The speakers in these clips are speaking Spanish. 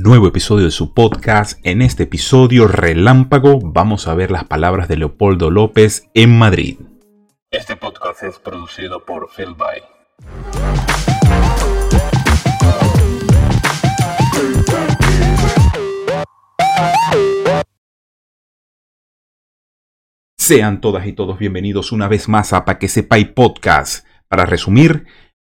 Nuevo episodio de su podcast. En este episodio relámpago vamos a ver las palabras de Leopoldo López en Madrid. Este podcast es producido por Phil By. Sean todas y todos bienvenidos una vez más a Pa' que sepáis podcast. Para resumir,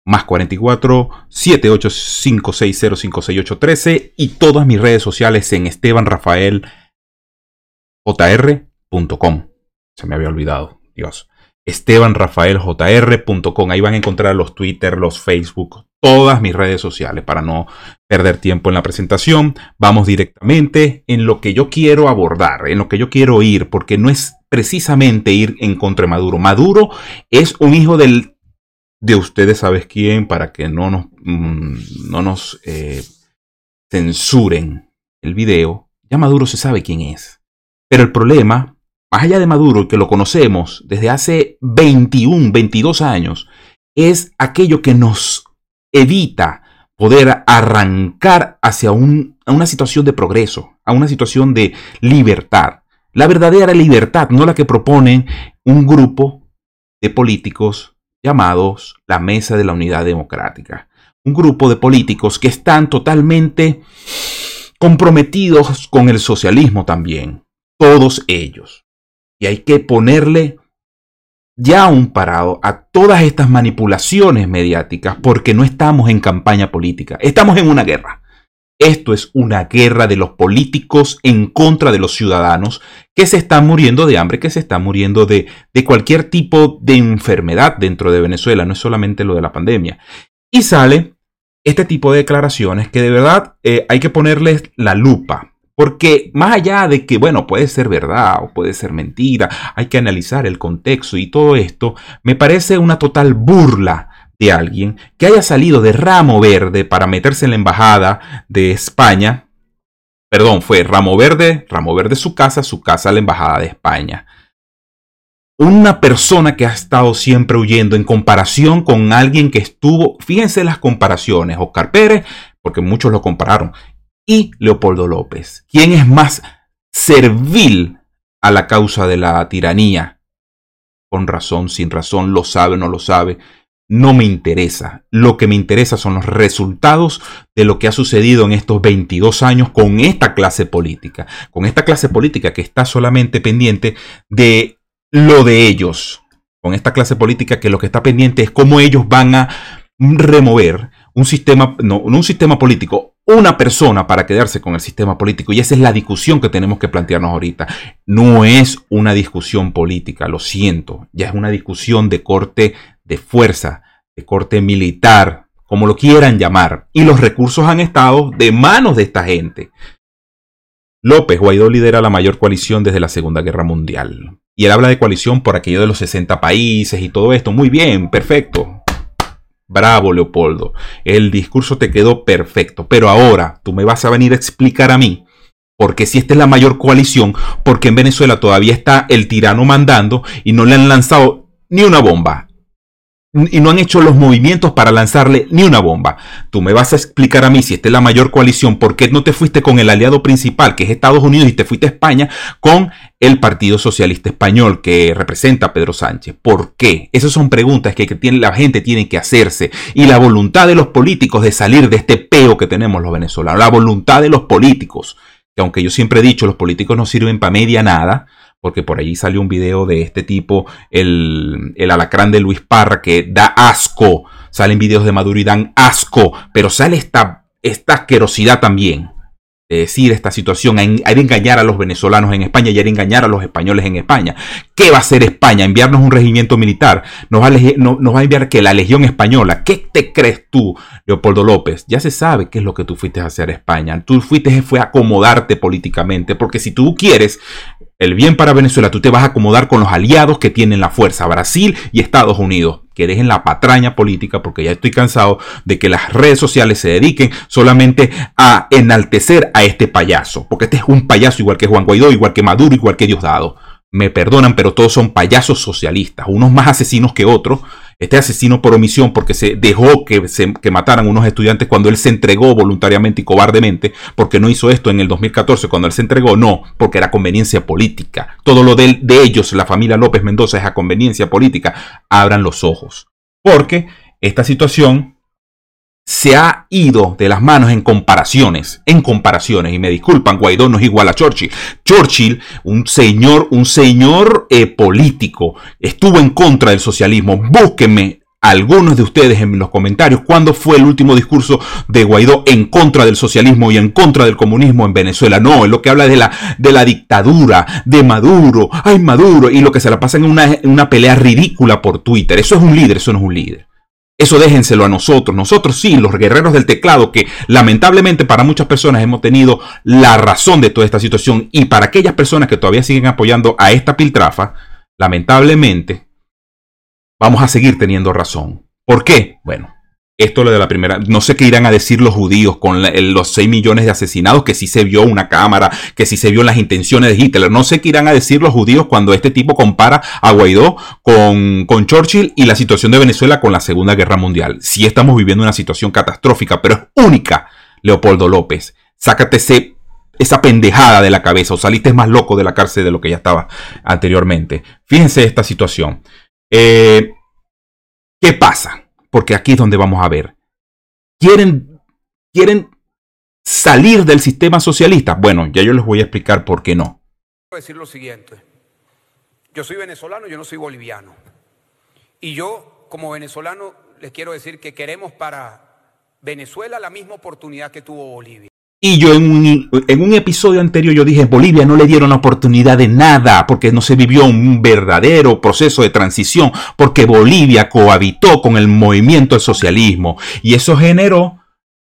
más 44 7856056813 y todas mis redes sociales en estebanrafaeljr.com. Se me había olvidado, Dios. estebanrafaeljr.com. Ahí van a encontrar los Twitter, los Facebook, todas mis redes sociales para no perder tiempo en la presentación. Vamos directamente en lo que yo quiero abordar, en lo que yo quiero ir, porque no es precisamente ir en contra de Maduro. Maduro es un hijo del de ustedes sabes quién para que no nos, mm, no nos eh, censuren el video. Ya Maduro se sabe quién es. Pero el problema, más allá de Maduro, que lo conocemos desde hace 21, 22 años, es aquello que nos evita poder arrancar hacia un, una situación de progreso, a una situación de libertad. La verdadera libertad, no la que proponen un grupo de políticos llamados la Mesa de la Unidad Democrática. Un grupo de políticos que están totalmente comprometidos con el socialismo también. Todos ellos. Y hay que ponerle ya un parado a todas estas manipulaciones mediáticas porque no estamos en campaña política, estamos en una guerra. Esto es una guerra de los políticos en contra de los ciudadanos que se están muriendo de hambre, que se están muriendo de, cualquier tipo de enfermedad dentro de Venezuela, no es solamente lo de la pandemia. Y sale este tipo de declaraciones que de verdad eh, hay que ponerles la lupa. Porque más allá de que, bueno, puede ser verdad o puede ser mentira, hay que analizar el contexto y todo esto, me parece una total burla de alguien que haya salido de ramo verde para meterse en la embajada de España. Perdón, fue ramo verde, ramo verde su casa, su casa la embajada de España. Una persona que ha estado siempre huyendo en comparación con alguien que estuvo, fíjense las comparaciones, Oscar Pérez, porque muchos lo compararon, y Leopoldo López. ¿Quién es más servil a la causa de la tiranía? Con razón, sin razón, lo sabe, no lo sabe no me interesa. Lo que me interesa son los resultados de lo que ha sucedido en estos 22 años con esta clase política. Con esta clase política que está solamente pendiente de lo de ellos. Con esta clase política que lo que está pendiente es cómo ellos van a remover un sistema, no, un sistema político, una persona para quedarse con el sistema político. Y esa es la discusión que tenemos que plantearnos ahorita. No es una discusión política, lo siento. Ya es una discusión de corte de fuerza, de corte militar, como lo quieran llamar, y los recursos han estado de manos de esta gente. López Guaidó lidera la mayor coalición desde la Segunda Guerra Mundial. Y él habla de coalición por aquello de los 60 países y todo esto. Muy bien, perfecto. Bravo, Leopoldo. El discurso te quedó perfecto. Pero ahora tú me vas a venir a explicar a mí porque si esta es la mayor coalición, porque en Venezuela todavía está el tirano mandando y no le han lanzado ni una bomba y no han hecho los movimientos para lanzarle ni una bomba. Tú me vas a explicar a mí si esta es la mayor coalición, ¿por qué no te fuiste con el aliado principal, que es Estados Unidos, y te fuiste a España con el Partido Socialista Español, que representa a Pedro Sánchez? ¿Por qué? Esas son preguntas que, la gente tiene que hacerse. Y la voluntad de los políticos de salir de este peo que tenemos los venezolanos, la voluntad de los políticos, que aunque yo siempre he dicho, los políticos no sirven para media nada, porque por allí salió un video de este tipo, el, el alacrán de Luis Parra, que da asco. Salen videos de Maduro y dan asco, pero sale esta, esta asquerosidad también de decir esta situación, hay de engañar a los venezolanos en España y hay de engañar a los españoles en España. ¿Qué va a hacer España? ¿Enviarnos un regimiento militar? ¿Nos va, a, nos va a enviar que la Legión Española? ¿Qué te crees tú, Leopoldo López? Ya se sabe qué es lo que tú fuiste a hacer a España. Tú fuiste fue a acomodarte políticamente, porque si tú quieres el bien para Venezuela, tú te vas a acomodar con los aliados que tienen la fuerza, Brasil y Estados Unidos. Que dejen la patraña política, porque ya estoy cansado de que las redes sociales se dediquen solamente a enaltecer a este payaso. Porque este es un payaso igual que Juan Guaidó, igual que Maduro, igual que Diosdado. Me perdonan, pero todos son payasos socialistas, unos más asesinos que otros. Este asesino por omisión porque se dejó que, se, que mataran unos estudiantes cuando él se entregó voluntariamente y cobardemente, porque no hizo esto en el 2014 cuando él se entregó, no, porque era conveniencia política. Todo lo de, de ellos, la familia López Mendoza, es a conveniencia política. Abran los ojos. Porque esta situación se ha ido de las manos en comparaciones, en comparaciones, y me disculpan, Guaidó no es igual a Churchill. Churchill, un señor, un señor eh, político, estuvo en contra del socialismo. Búsquenme algunos de ustedes en los comentarios cuándo fue el último discurso de Guaidó en contra del socialismo y en contra del comunismo en Venezuela. No, es lo que habla de la, de la dictadura, de Maduro, ay Maduro, y lo que se la pasa en una, en una pelea ridícula por Twitter. Eso es un líder, eso no es un líder. Eso déjenselo a nosotros. Nosotros sí, los guerreros del teclado, que lamentablemente para muchas personas hemos tenido la razón de toda esta situación. Y para aquellas personas que todavía siguen apoyando a esta piltrafa, lamentablemente vamos a seguir teniendo razón. ¿Por qué? Bueno, esto lo de la primera, no sé qué irán a decir los judíos con los 6 millones de asesinados, que sí se vio una cámara, que sí se vio las intenciones de Hitler. No sé qué irán a decir los judíos cuando este tipo compara a Guaidó con, con Churchill y la situación de Venezuela con la Segunda Guerra Mundial. Sí estamos viviendo una situación catastrófica, pero es única, Leopoldo López. Sácate esa pendejada de la cabeza o saliste más loco de la cárcel de lo que ya estaba anteriormente. Fíjense esta situación. Eh, ¿Qué pasa? Porque aquí es donde vamos a ver. ¿Quieren, quieren salir del sistema socialista? Bueno, ya yo les voy a explicar por qué no. Quiero decir lo siguiente. Yo soy venezolano, yo no soy boliviano. Y yo, como venezolano, les quiero decir que queremos para Venezuela la misma oportunidad que tuvo Bolivia. Y yo en un, episodio anterior yo dije, Bolivia no le dieron oportunidad de nada porque no se vivió un verdadero proceso de transición, porque Bolivia cohabitó con el movimiento del socialismo. Y eso generó,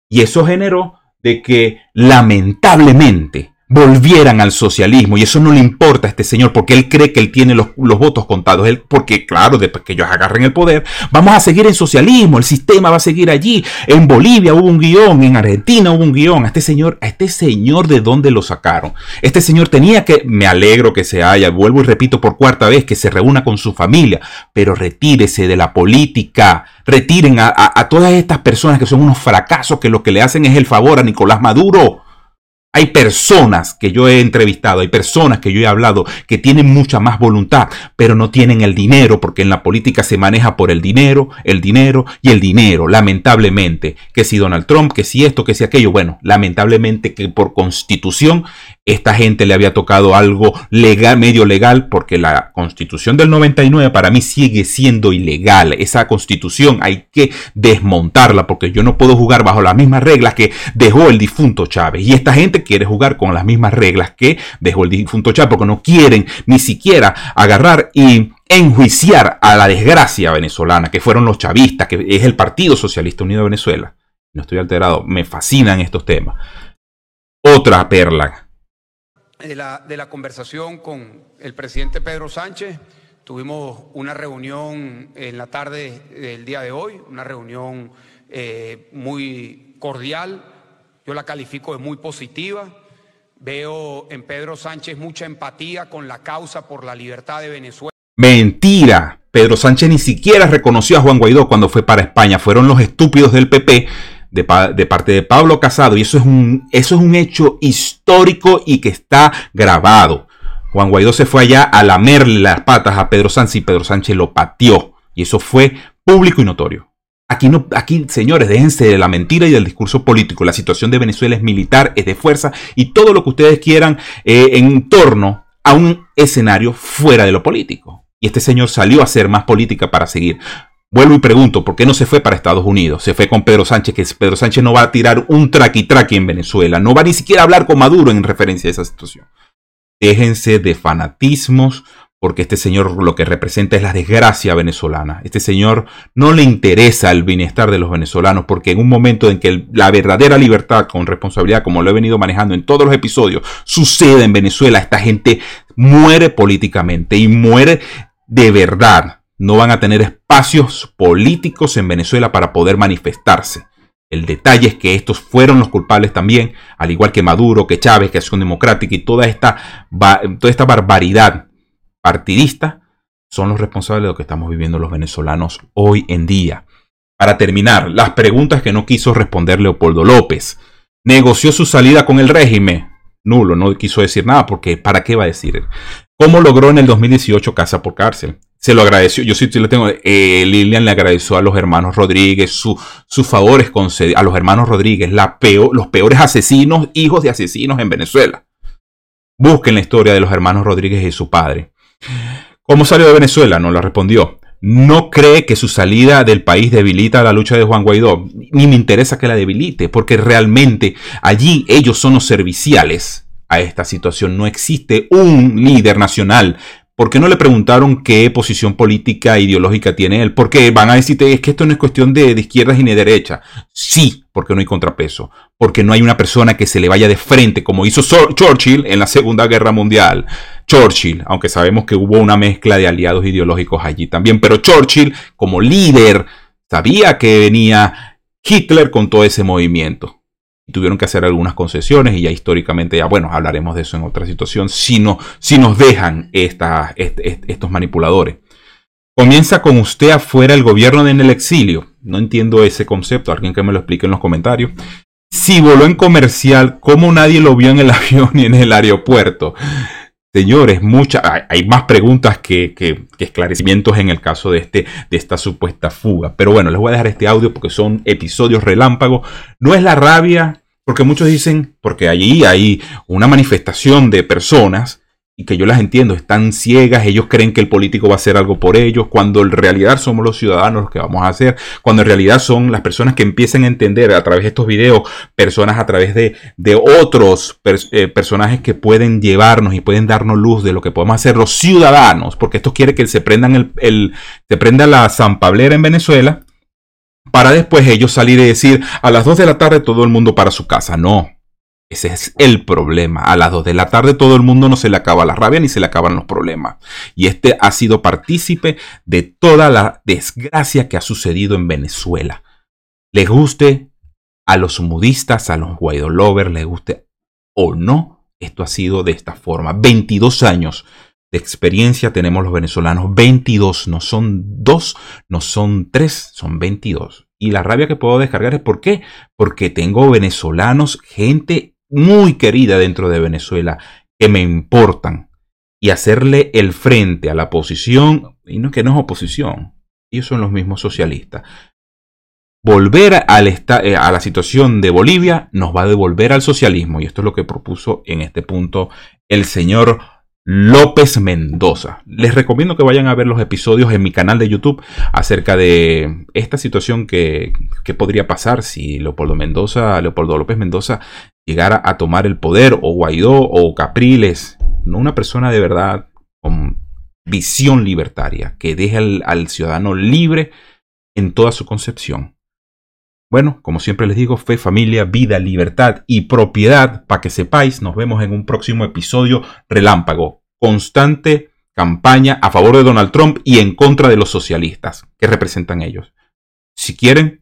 y eso generó de que lamentablemente volvieran al socialismo. Y eso no le importa a este señor porque él cree que él tiene los, votos contados. Él, porque claro, después que ellos agarren el poder, vamos a seguir en socialismo, el sistema va a seguir allí. En Bolivia hubo un guion, en Argentina hubo un guion. A este señor, a este señor de dónde lo sacaron. Este señor tenía que, me alegro que se haya, vuelvo y repito por cuarta vez, que se reúna con su familia, pero retírese de la política. Retiren a, a todas estas personas que son unos fracasos que lo que le hacen es el favor a Nicolás Maduro. Hay personas que yo he entrevistado, hay personas que yo he hablado que tienen mucha más voluntad, pero no tienen el dinero, porque en la política se maneja por el dinero, el dinero y el dinero, lamentablemente. Que si Donald Trump, que si esto, que si aquello, bueno, lamentablemente que por constitución esta gente le había tocado algo legal, medio legal, porque la constitución del 99 para mí sigue siendo ilegal. Esa constitución hay que desmontarla, porque yo no puedo jugar bajo las mismas reglas que dejó el difunto Chávez. Y esta gente quiere jugar con las mismas reglas que dejó el difunto Chávez, porque no quieren ni siquiera agarrar y enjuiciar a la desgracia venezolana, que fueron los chavistas, que es el Partido Socialista Unido de Venezuela. No estoy alterado, me fascinan estos temas. Otra perla de la, de la conversación con el presidente Pedro Sánchez. Tuvimos una reunión en la tarde del día de hoy, una reunión eh, muy cordial. Yo la califico de muy positiva. Veo en Pedro Sánchez mucha empatía con la causa por la libertad de Venezuela. Mentira. Pedro Sánchez ni siquiera reconoció a Juan Guaidó cuando fue para España. Fueron los estúpidos del PP de, parte de Pablo Casado, y eso es, un, eso es un hecho histórico y que está grabado. Juan Guaidó se fue allá a lamerle las patas a Pedro Sánchez y Pedro Sánchez lo pateó. Y eso fue público y notorio. Aquí, no, aquí, señores, déjense de la mentira y del discurso político. La situación de Venezuela es militar, es de fuerza y todo lo que ustedes quieran eh, en torno a un escenario fuera de lo político. Y este señor salió a hacer más política para seguir. Vuelvo y pregunto, ¿por qué no se fue para Estados Unidos? Se fue con Pedro Sánchez, que Pedro Sánchez no va a tirar un traqui-traqui en Venezuela, no va ni siquiera a hablar con Maduro en referencia a esa situación. Déjense de fanatismos, porque este señor lo que representa es la desgracia venezolana. Este señor no le interesa el bienestar de los venezolanos, porque en un momento en que la verdadera libertad con responsabilidad, como lo he venido manejando en todos los episodios, sucede en Venezuela, esta gente muere políticamente y muere de verdad no van a tener espacios políticos en Venezuela para poder manifestarse. El detalle es que estos fueron los culpables también, al igual que Maduro, que Chávez, que Acción Democrática y toda esta, toda esta barbaridad partidista, son los responsables de lo que estamos viviendo los venezolanos hoy en día. Para terminar, las preguntas que no quiso responder Leopoldo López. ¿Negoció su salida con el régimen? Nulo, no quiso decir nada porque ¿para qué va a decir? ¿Cómo logró en el 2018 casa por cárcel? Se lo agradeció, yo sí le tengo, eh, Lilian le agradeció a los hermanos Rodríguez su, sus favores a los hermanos Rodríguez, la los peores asesinos, hijos de asesinos en Venezuela. Busquen la historia de los hermanos Rodríguez y su padre. ¿Cómo salió de Venezuela? No lo respondió. No cree que su salida del país debilita la lucha de Juan Guaidó. Ni me interesa que la debilite, porque realmente allí ellos son los serviciales a esta situación. No existe un líder nacional ¿Por qué no le preguntaron qué posición política e ideológica tiene él? Porque van a decirte, es que esto no es cuestión de, de izquierdas ni de derecha. Sí, porque no hay contrapeso. Porque no hay una persona que se le vaya de frente, como hizo Churchill en la Segunda Guerra Mundial. Churchill, aunque sabemos que hubo una mezcla de aliados ideológicos allí también, pero Churchill, como líder, sabía que venía Hitler con todo ese movimiento tuvieron que hacer algunas concesiones y ya históricamente, ya bueno, hablaremos de eso en otra situación, si, no, si nos dejan estos manipuladores. Comienza con usted afuera el gobierno en el exilio. No entiendo ese concepto, alguien que me lo explique en los comentarios. Si voló en comercial, ¿cómo nadie lo vio en el avión ni en el aeropuerto? Señores, mucha, hay más preguntas que, que, esclarecimientos en el caso de, este, de esta supuesta fuga. Pero bueno, les voy a dejar este audio porque son episodios relámpagos. No es la rabia, porque muchos dicen, porque allí hay una manifestación de personas y que yo las entiendo, están ciegas, ellos creen que el político va a hacer algo por ellos, cuando en realidad somos los ciudadanos los que vamos a hacer, cuando en realidad son las personas que empiezan a entender a través de estos videos, personas a través de, de otros eh, personajes que pueden llevarnos y pueden darnos luz de lo que podemos hacer los ciudadanos, porque esto quiere que se prendan el, el se prenda la zampablera en Venezuela, para después ellos salir y decir a las 2 de la tarde todo el mundo para su casa. No, ese es el problema. A las 2 de la tarde todo el mundo no se le acaba la rabia ni se le acaban los problemas. Y este ha sido partícipe de toda la desgracia que ha sucedido en Venezuela. Le guste a los mudistas, a los Guaidó lovers, le guste o no, esto ha sido de esta forma. 22 años de experiencia tenemos los venezolanos. 22, no son dos, no son tres, son 22. Y la rabia que puedo descargar es ¿por qué? Porque tengo venezolanos, gente muy querida dentro de Venezuela que me importan y hacerle el frente a la oposición, y no que no es oposición, ellos son los mismos socialistas. Volver al eh, a la situación de Bolivia nos va a devolver al socialismo, y esto es lo que propuso en este punto el señor López Mendoza. Les recomiendo que vayan a ver los episodios en mi canal de YouTube acerca de esta situación que, podría pasar si Leopoldo Mendoza, Leopoldo López Mendoza llegara a tomar el poder, o Guaidó, o Capriles, no una persona de verdad con visión libertaria, que deje al, ciudadano libre en toda su concepción. Bueno, como siempre les digo, fe, familia, vida, libertad y propiedad, para que sepáis, nos vemos en un próximo episodio relámpago. Constante campaña a favor de Donald Trump y en contra de los socialistas que representan ellos. Si quieren,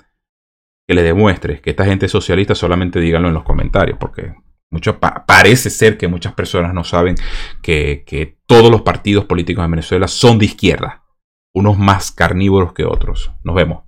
que le demuestre que esta gente es socialista, solamente díganlo en los comentarios, porque mucho parece ser que muchas personas no saben que, que todos los partidos políticos en Venezuela son de izquierda, unos más carnívoros que otros. Nos vemos.